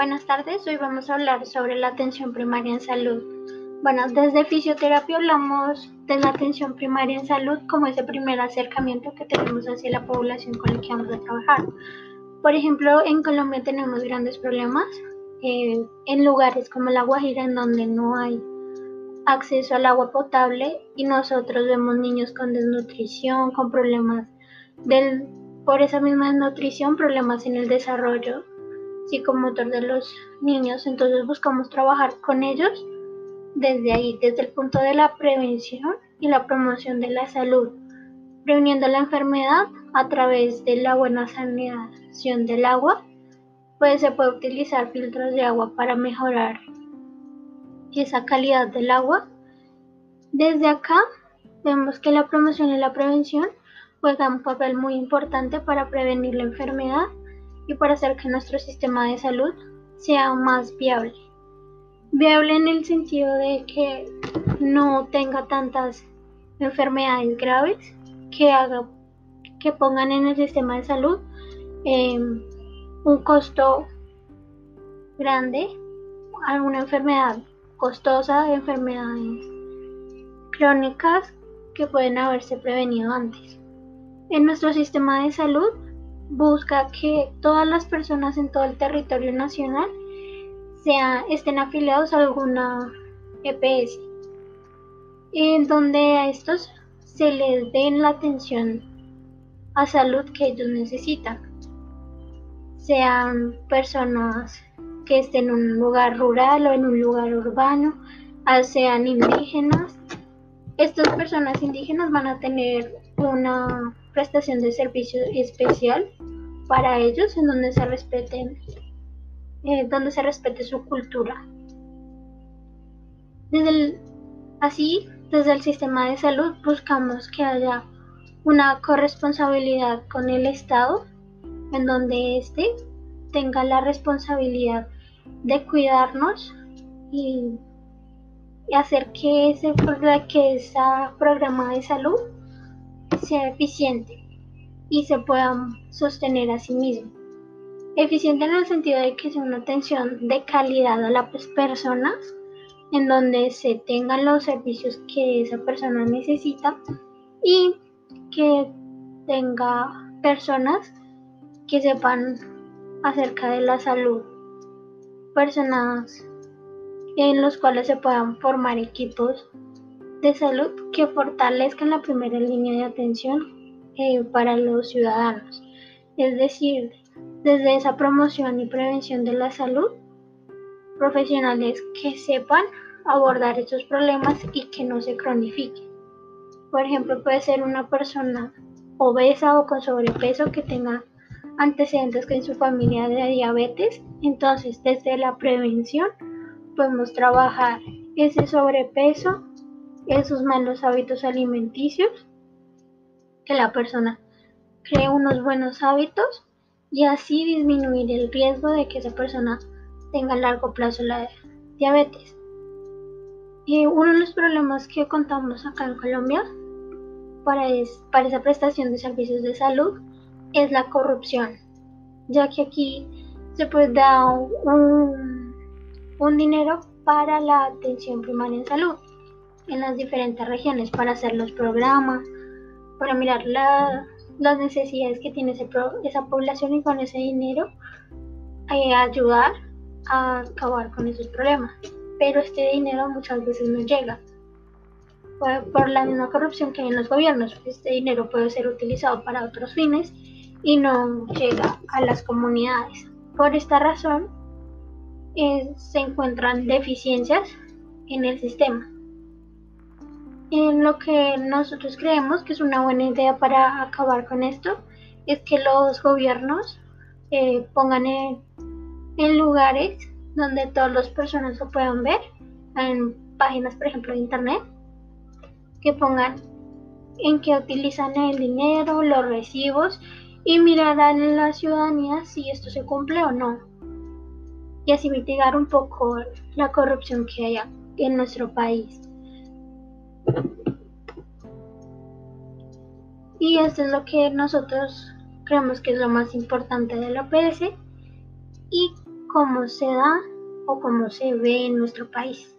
Buenas tardes, hoy vamos a hablar sobre la atención primaria en salud. Bueno, desde fisioterapia hablamos de la atención primaria en salud como ese primer acercamiento que tenemos hacia la población con la que vamos a trabajar. Por ejemplo, en Colombia tenemos grandes problemas eh, en lugares como La Guajira en donde no hay acceso al agua potable y nosotros vemos niños con desnutrición, con problemas del, por esa misma desnutrición, problemas en el desarrollo psicomotor de los niños. Entonces buscamos trabajar con ellos desde ahí, desde el punto de la prevención y la promoción de la salud, previniendo la enfermedad a través de la buena saneación del agua. Pues se puede utilizar filtros de agua para mejorar esa calidad del agua. Desde acá vemos que la promoción y la prevención juegan un papel muy importante para prevenir la enfermedad y para hacer que nuestro sistema de salud sea más viable. Viable en el sentido de que no tenga tantas enfermedades graves que haga que pongan en el sistema de salud em, un costo grande, alguna enfermedad costosa, de enfermedades crónicas que pueden haberse prevenido antes. En nuestro sistema de salud busca que todas las personas en todo el territorio nacional sea, estén afiliados a alguna EPS, en donde a estos se les den la atención a salud que ellos necesitan, sean personas que estén en un lugar rural o en un lugar urbano, sean indígenas. Estas personas indígenas van a tener una prestación de servicio especial para ellos en donde se respeten eh, donde se respete su cultura. Desde así desde el sistema de salud buscamos que haya una corresponsabilidad con el estado en donde éste tenga la responsabilidad de cuidarnos y, hacer que que ese programa de salud sea eficiente y se pueda sostener a sí mismo. Eficiente en el sentido de que sea una atención de calidad a las personas, en donde se tengan los servicios que esa persona necesita y que tenga personas que sepan acerca de la salud, personas en los cuales se puedan formar equipos de salud que fortalezcan la primera línea de atención eh, para los ciudadanos. Es decir, desde esa promoción y prevención de la salud, profesionales que sepan abordar estos problemas y que no se cronifiquen. Por ejemplo, puede ser una persona obesa o con sobrepeso que tenga antecedentes en su familia de diabetes. Entonces, desde la prevención podemos trabajar ese sobrepeso esos malos hábitos alimenticios, que la persona cree unos buenos hábitos y así disminuir el riesgo de que esa persona tenga a largo plazo la diabetes. Y uno de los problemas que contamos acá en Colombia para, esa prestación de servicios de salud es la corrupción, ya que aquí se puede dar un, un dinero para la atención primaria en salud en las diferentes regiones para hacer los programas, para mirar las necesidades que tiene esa población y con ese dinero eh, ayudar a acabar con esos problemas. Pero este dinero muchas veces no llega. Por, por la misma corrupción que hay en los gobiernos, este dinero puede ser utilizado para otros fines y no llega a las comunidades. Por esta razón, eh, se encuentran deficiencias en el sistema en lo que nosotros creemos que es una buena idea para acabar con esto es que los gobiernos eh, pongan en, lugares donde todas las personas lo puedan ver, en páginas, por ejemplo, de internet, que pongan en qué utilizan el dinero, los recibos y mirar a la ciudadanía si esto se cumple o no. Y así mitigar un poco la corrupción que hay en nuestro país. Y esto es lo que nosotros creemos que es lo más importante de la OPS. Y cómo se da o cómo se ve en nuestro país.